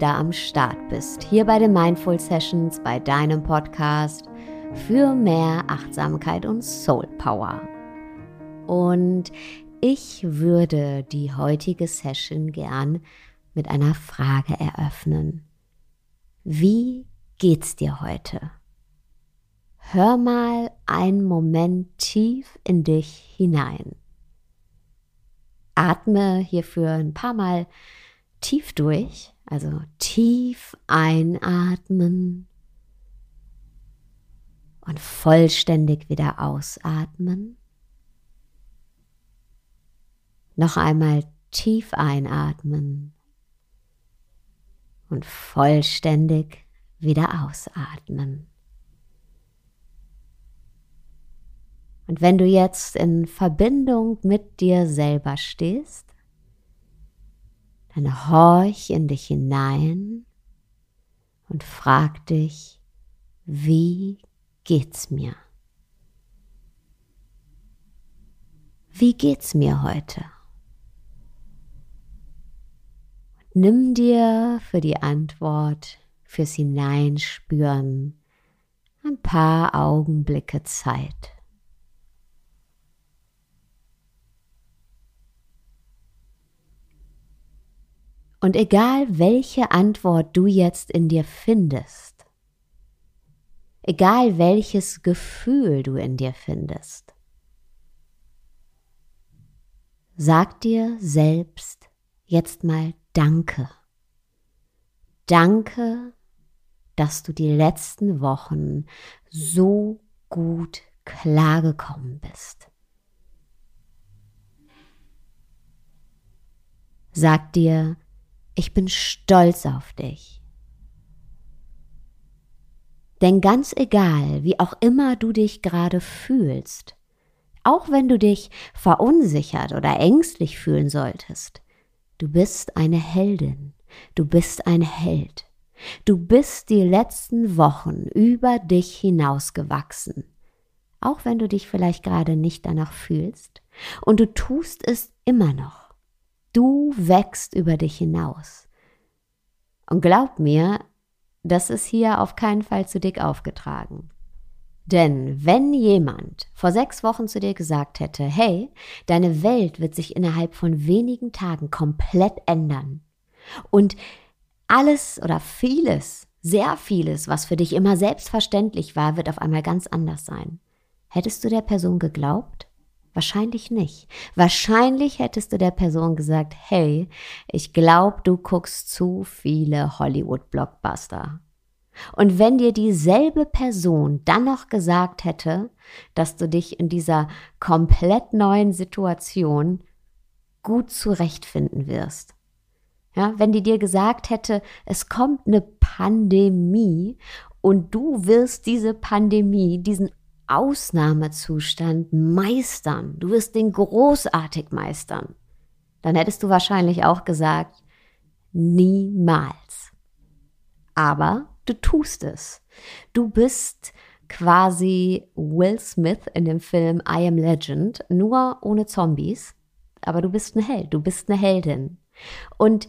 wieder am Start bist. Hier bei den Mindful Sessions, bei deinem Podcast für mehr Achtsamkeit und Soul Power. Und ich würde die heutige Session gern mit einer Frage eröffnen. Wie geht's dir heute? Hör mal einen Moment tief in dich hinein. Atme hierfür ein paar Mal tief durch, also tief einatmen und vollständig wieder ausatmen. Noch einmal tief einatmen und vollständig wieder ausatmen. Und wenn du jetzt in Verbindung mit dir selber stehst, dann horch in dich hinein und frag dich, wie geht's mir? Wie geht's mir heute? nimm dir für die Antwort, fürs Hineinspüren ein paar Augenblicke Zeit. Und egal welche Antwort du jetzt in dir findest, egal welches Gefühl du in dir findest, sag dir selbst jetzt mal Danke. Danke, dass du die letzten Wochen so gut klargekommen bist. Sag dir, ich bin stolz auf dich. Denn ganz egal, wie auch immer du dich gerade fühlst, auch wenn du dich verunsichert oder ängstlich fühlen solltest, du bist eine Heldin, du bist ein Held. Du bist die letzten Wochen über dich hinausgewachsen, auch wenn du dich vielleicht gerade nicht danach fühlst, und du tust es immer noch. Du wächst über dich hinaus. Und glaub mir, das ist hier auf keinen Fall zu dick aufgetragen. Denn wenn jemand vor sechs Wochen zu dir gesagt hätte, hey, deine Welt wird sich innerhalb von wenigen Tagen komplett ändern und alles oder vieles, sehr vieles, was für dich immer selbstverständlich war, wird auf einmal ganz anders sein. Hättest du der Person geglaubt? Wahrscheinlich nicht. Wahrscheinlich hättest du der Person gesagt, hey, ich glaube, du guckst zu viele Hollywood-Blockbuster. Und wenn dir dieselbe Person dann noch gesagt hätte, dass du dich in dieser komplett neuen Situation gut zurechtfinden wirst. Ja, wenn die dir gesagt hätte, es kommt eine Pandemie und du wirst diese Pandemie, diesen Ausnahmezustand meistern. Du wirst den großartig meistern. Dann hättest du wahrscheinlich auch gesagt, niemals. Aber du tust es. Du bist quasi Will Smith in dem Film I Am Legend, nur ohne Zombies. Aber du bist ein Held, du bist eine Heldin. Und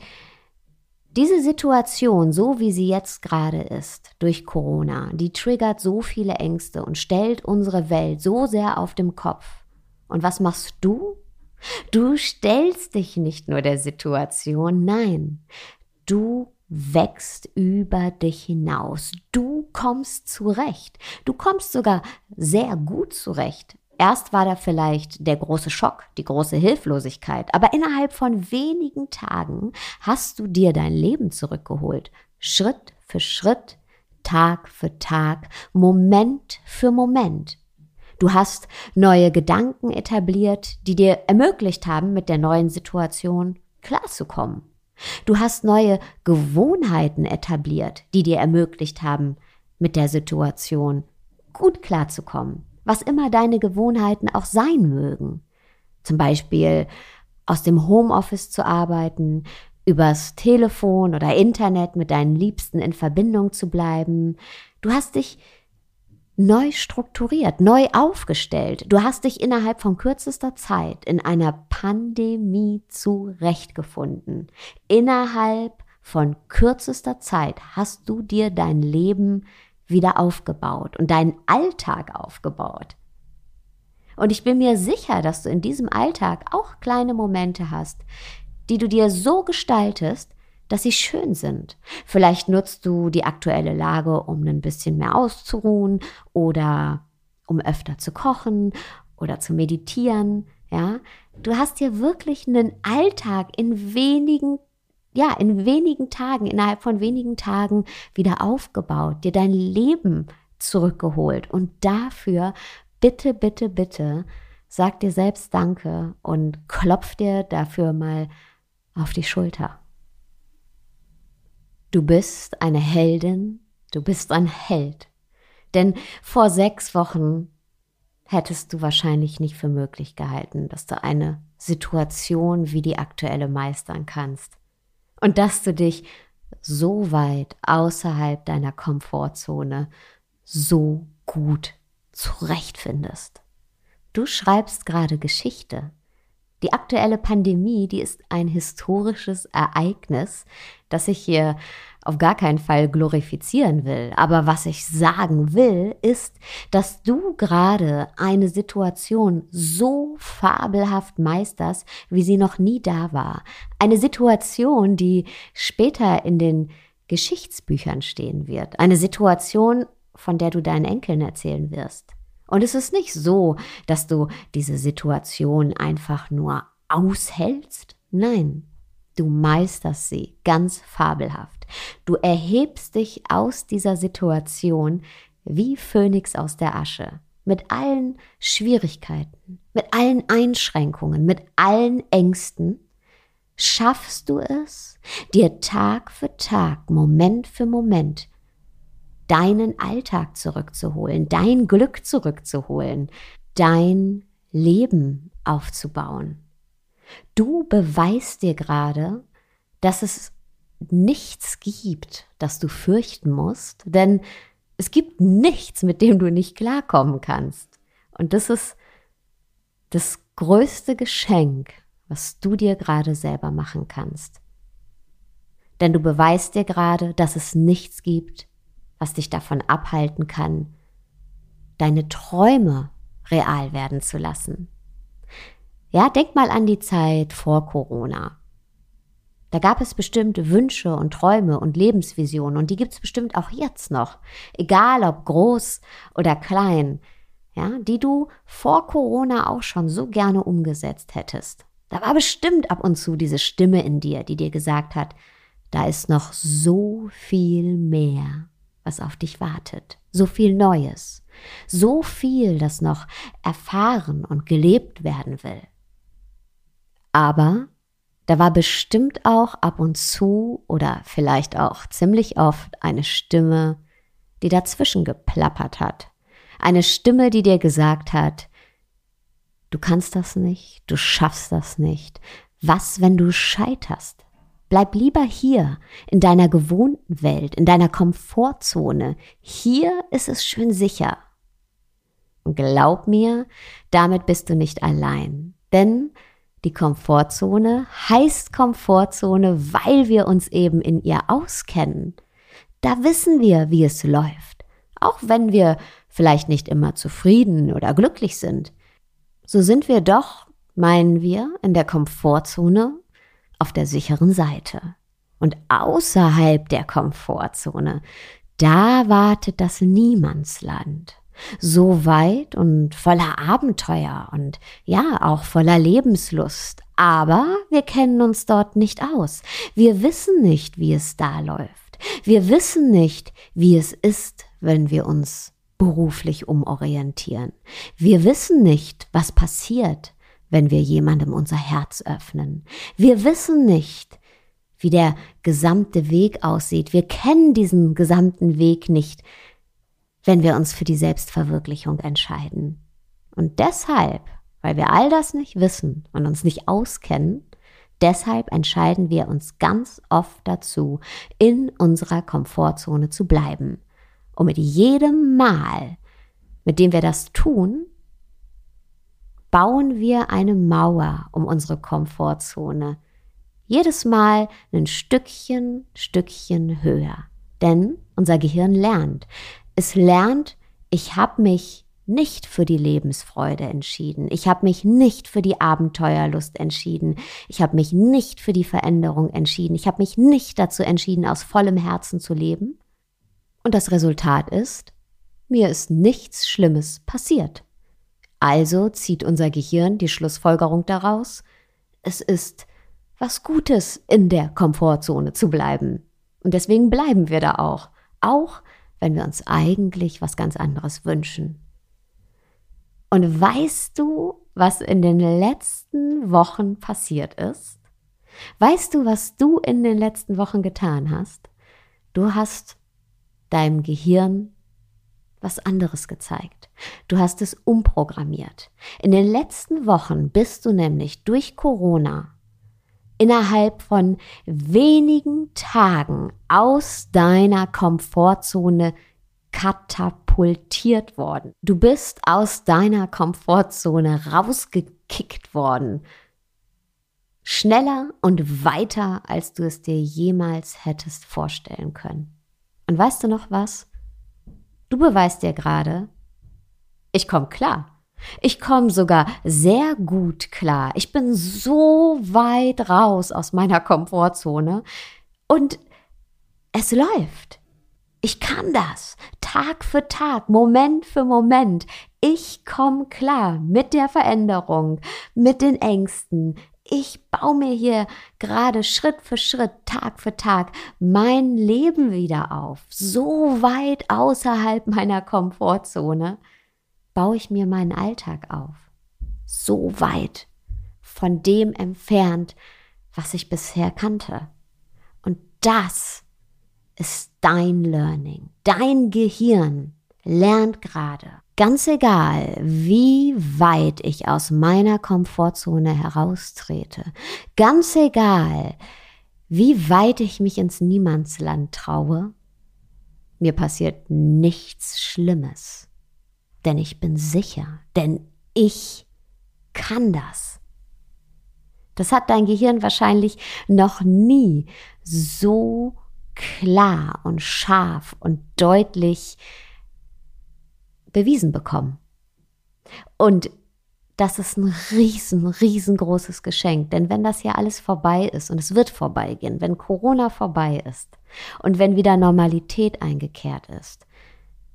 diese Situation, so wie sie jetzt gerade ist, durch Corona, die triggert so viele Ängste und stellt unsere Welt so sehr auf dem Kopf. Und was machst du? Du stellst dich nicht nur der Situation, nein, du wächst über dich hinaus. Du kommst zurecht. Du kommst sogar sehr gut zurecht. Erst war da vielleicht der große Schock, die große Hilflosigkeit, aber innerhalb von wenigen Tagen hast du dir dein Leben zurückgeholt. Schritt für Schritt, Tag für Tag, Moment für Moment. Du hast neue Gedanken etabliert, die dir ermöglicht haben, mit der neuen Situation klarzukommen. Du hast neue Gewohnheiten etabliert, die dir ermöglicht haben, mit der Situation gut klarzukommen was immer deine Gewohnheiten auch sein mögen. Zum Beispiel aus dem Homeoffice zu arbeiten, übers Telefon oder Internet mit deinen Liebsten in Verbindung zu bleiben. Du hast dich neu strukturiert, neu aufgestellt. Du hast dich innerhalb von kürzester Zeit in einer Pandemie zurechtgefunden. Innerhalb von kürzester Zeit hast du dir dein Leben wieder aufgebaut und deinen Alltag aufgebaut. Und ich bin mir sicher, dass du in diesem Alltag auch kleine Momente hast, die du dir so gestaltest, dass sie schön sind. Vielleicht nutzt du die aktuelle Lage, um ein bisschen mehr auszuruhen oder um öfter zu kochen oder zu meditieren. Ja, du hast dir wirklich einen Alltag in wenigen ja, in wenigen Tagen, innerhalb von wenigen Tagen wieder aufgebaut, dir dein Leben zurückgeholt. Und dafür bitte, bitte, bitte, sag dir selbst Danke und klopf dir dafür mal auf die Schulter. Du bist eine Heldin, du bist ein Held. Denn vor sechs Wochen hättest du wahrscheinlich nicht für möglich gehalten, dass du eine Situation wie die aktuelle meistern kannst. Und dass du dich so weit außerhalb deiner Komfortzone so gut zurechtfindest. Du schreibst gerade Geschichte. Die aktuelle Pandemie, die ist ein historisches Ereignis, das ich hier auf gar keinen Fall glorifizieren will. Aber was ich sagen will, ist, dass du gerade eine Situation so fabelhaft meisterst, wie sie noch nie da war. Eine Situation, die später in den Geschichtsbüchern stehen wird. Eine Situation, von der du deinen Enkeln erzählen wirst. Und es ist nicht so, dass du diese Situation einfach nur aushältst. Nein, du meisterst sie ganz fabelhaft. Du erhebst dich aus dieser Situation wie Phönix aus der Asche. Mit allen Schwierigkeiten, mit allen Einschränkungen, mit allen Ängsten schaffst du es, dir Tag für Tag, Moment für Moment deinen Alltag zurückzuholen, dein Glück zurückzuholen, dein Leben aufzubauen. Du beweist dir gerade, dass es nichts gibt, das du fürchten musst, denn es gibt nichts, mit dem du nicht klarkommen kannst. Und das ist das größte Geschenk, was du dir gerade selber machen kannst. Denn du beweist dir gerade, dass es nichts gibt, was dich davon abhalten kann, deine Träume real werden zu lassen. Ja, denk mal an die Zeit vor Corona. Da gab es bestimmt Wünsche und Träume und Lebensvisionen und die gibt es bestimmt auch jetzt noch, egal ob groß oder klein, ja, die du vor Corona auch schon so gerne umgesetzt hättest. Da war bestimmt ab und zu diese Stimme in dir, die dir gesagt hat, da ist noch so viel mehr was auf dich wartet. So viel Neues. So viel, das noch erfahren und gelebt werden will. Aber da war bestimmt auch ab und zu oder vielleicht auch ziemlich oft eine Stimme, die dazwischen geplappert hat. Eine Stimme, die dir gesagt hat, du kannst das nicht, du schaffst das nicht. Was, wenn du scheiterst? Bleib lieber hier, in deiner gewohnten Welt, in deiner Komfortzone. Hier ist es schön sicher. Und glaub mir, damit bist du nicht allein. Denn die Komfortzone heißt Komfortzone, weil wir uns eben in ihr auskennen. Da wissen wir, wie es läuft. Auch wenn wir vielleicht nicht immer zufrieden oder glücklich sind. So sind wir doch, meinen wir, in der Komfortzone auf der sicheren Seite. Und außerhalb der Komfortzone, da wartet das Niemandsland. So weit und voller Abenteuer und ja, auch voller Lebenslust. Aber wir kennen uns dort nicht aus. Wir wissen nicht, wie es da läuft. Wir wissen nicht, wie es ist, wenn wir uns beruflich umorientieren. Wir wissen nicht, was passiert, wenn wir jemandem unser Herz öffnen. Wir wissen nicht, wie der gesamte Weg aussieht. Wir kennen diesen gesamten Weg nicht, wenn wir uns für die Selbstverwirklichung entscheiden. Und deshalb, weil wir all das nicht wissen und uns nicht auskennen, deshalb entscheiden wir uns ganz oft dazu, in unserer Komfortzone zu bleiben, um mit jedem Mal, mit dem wir das tun, bauen wir eine Mauer um unsere Komfortzone. Jedes Mal ein Stückchen, Stückchen höher. Denn unser Gehirn lernt. Es lernt, ich habe mich nicht für die Lebensfreude entschieden. Ich habe mich nicht für die Abenteuerlust entschieden. Ich habe mich nicht für die Veränderung entschieden. Ich habe mich nicht dazu entschieden, aus vollem Herzen zu leben. Und das Resultat ist, mir ist nichts Schlimmes passiert. Also zieht unser Gehirn die Schlussfolgerung daraus, es ist was Gutes, in der Komfortzone zu bleiben. Und deswegen bleiben wir da auch, auch wenn wir uns eigentlich was ganz anderes wünschen. Und weißt du, was in den letzten Wochen passiert ist? Weißt du, was du in den letzten Wochen getan hast? Du hast deinem Gehirn was anderes gezeigt. Du hast es umprogrammiert. In den letzten Wochen bist du nämlich durch Corona innerhalb von wenigen Tagen aus deiner Komfortzone katapultiert worden. Du bist aus deiner Komfortzone rausgekickt worden. Schneller und weiter, als du es dir jemals hättest vorstellen können. Und weißt du noch was? Du beweist dir gerade, ich komme klar. Ich komme sogar sehr gut klar. Ich bin so weit raus aus meiner Komfortzone und es läuft. Ich kann das. Tag für Tag, Moment für Moment. Ich komme klar mit der Veränderung, mit den Ängsten, ich baue mir hier gerade Schritt für Schritt, Tag für Tag mein Leben wieder auf. So weit außerhalb meiner Komfortzone baue ich mir meinen Alltag auf. So weit von dem entfernt, was ich bisher kannte. Und das ist dein Learning. Dein Gehirn lernt gerade Ganz egal, wie weit ich aus meiner Komfortzone heraustrete, ganz egal, wie weit ich mich ins Niemandsland traue, mir passiert nichts Schlimmes. Denn ich bin sicher, denn ich kann das. Das hat dein Gehirn wahrscheinlich noch nie so klar und scharf und deutlich bewiesen bekommen. Und das ist ein riesen, riesengroßes Geschenk. Denn wenn das ja alles vorbei ist und es wird vorbeigehen, wenn Corona vorbei ist und wenn wieder Normalität eingekehrt ist,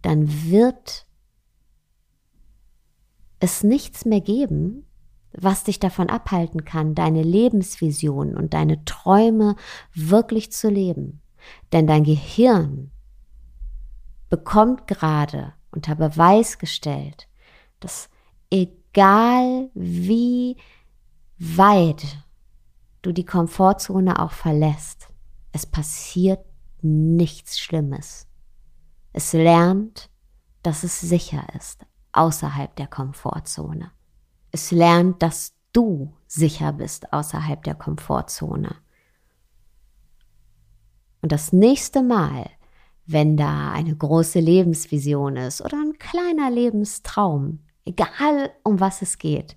dann wird es nichts mehr geben, was dich davon abhalten kann, deine Lebensvision und deine Träume wirklich zu leben. Denn dein Gehirn bekommt gerade unter Beweis gestellt, dass egal wie weit du die Komfortzone auch verlässt, es passiert nichts Schlimmes. Es lernt, dass es sicher ist außerhalb der Komfortzone. Es lernt, dass du sicher bist außerhalb der Komfortzone. Und das nächste Mal, wenn da eine große Lebensvision ist oder ein kleiner Lebenstraum, egal um was es geht,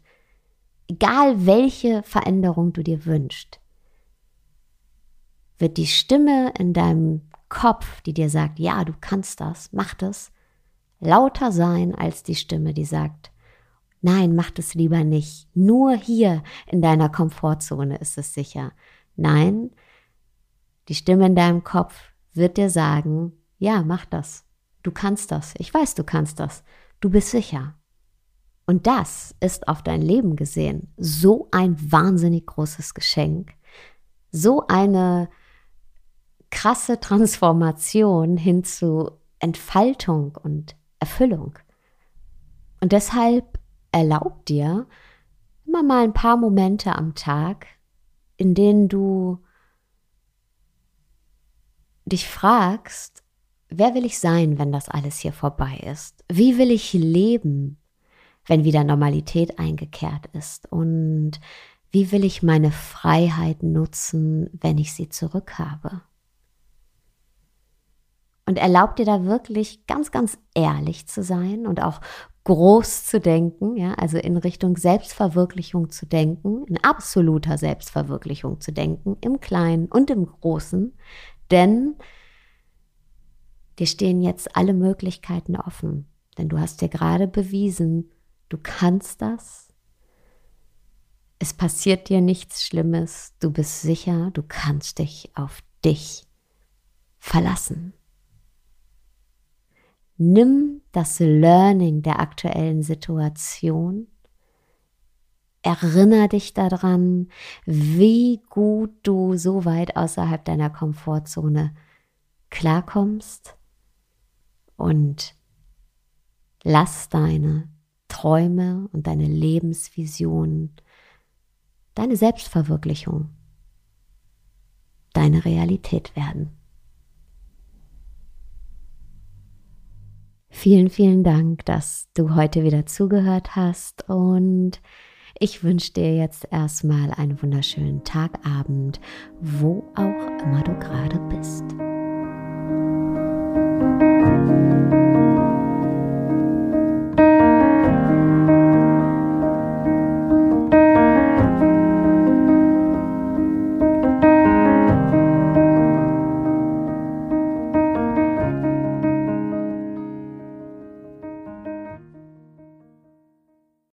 egal welche Veränderung du dir wünschst, wird die Stimme in deinem Kopf, die dir sagt, ja, du kannst das, mach das, lauter sein als die Stimme, die sagt, nein, mach das lieber nicht. Nur hier in deiner Komfortzone ist es sicher. Nein, die Stimme in deinem Kopf wird dir sagen, ja, mach das. Du kannst das. Ich weiß, du kannst das. Du bist sicher. Und das ist auf dein Leben gesehen so ein wahnsinnig großes Geschenk, so eine krasse Transformation hin zu Entfaltung und Erfüllung. Und deshalb erlaub dir immer mal ein paar Momente am Tag, in denen du dich fragst, wer will ich sein, wenn das alles hier vorbei ist? Wie will ich leben, wenn wieder Normalität eingekehrt ist? Und wie will ich meine Freiheit nutzen, wenn ich sie zurückhabe? Und erlaub dir da wirklich ganz, ganz ehrlich zu sein und auch groß zu denken, ja, also in Richtung Selbstverwirklichung zu denken, in absoluter Selbstverwirklichung zu denken, im Kleinen und im Großen, denn dir stehen jetzt alle Möglichkeiten offen, denn du hast dir gerade bewiesen, du kannst das. Es passiert dir nichts Schlimmes, du bist sicher, du kannst dich auf dich verlassen. Nimm das Learning der aktuellen Situation. Erinner dich daran, wie gut du so weit außerhalb deiner Komfortzone klarkommst und lass deine Träume und deine Lebensvision, deine Selbstverwirklichung, deine Realität werden. Vielen, vielen Dank, dass du heute wieder zugehört hast und ich wünsche dir jetzt erstmal einen wunderschönen Tagabend, wo auch immer du gerade bist.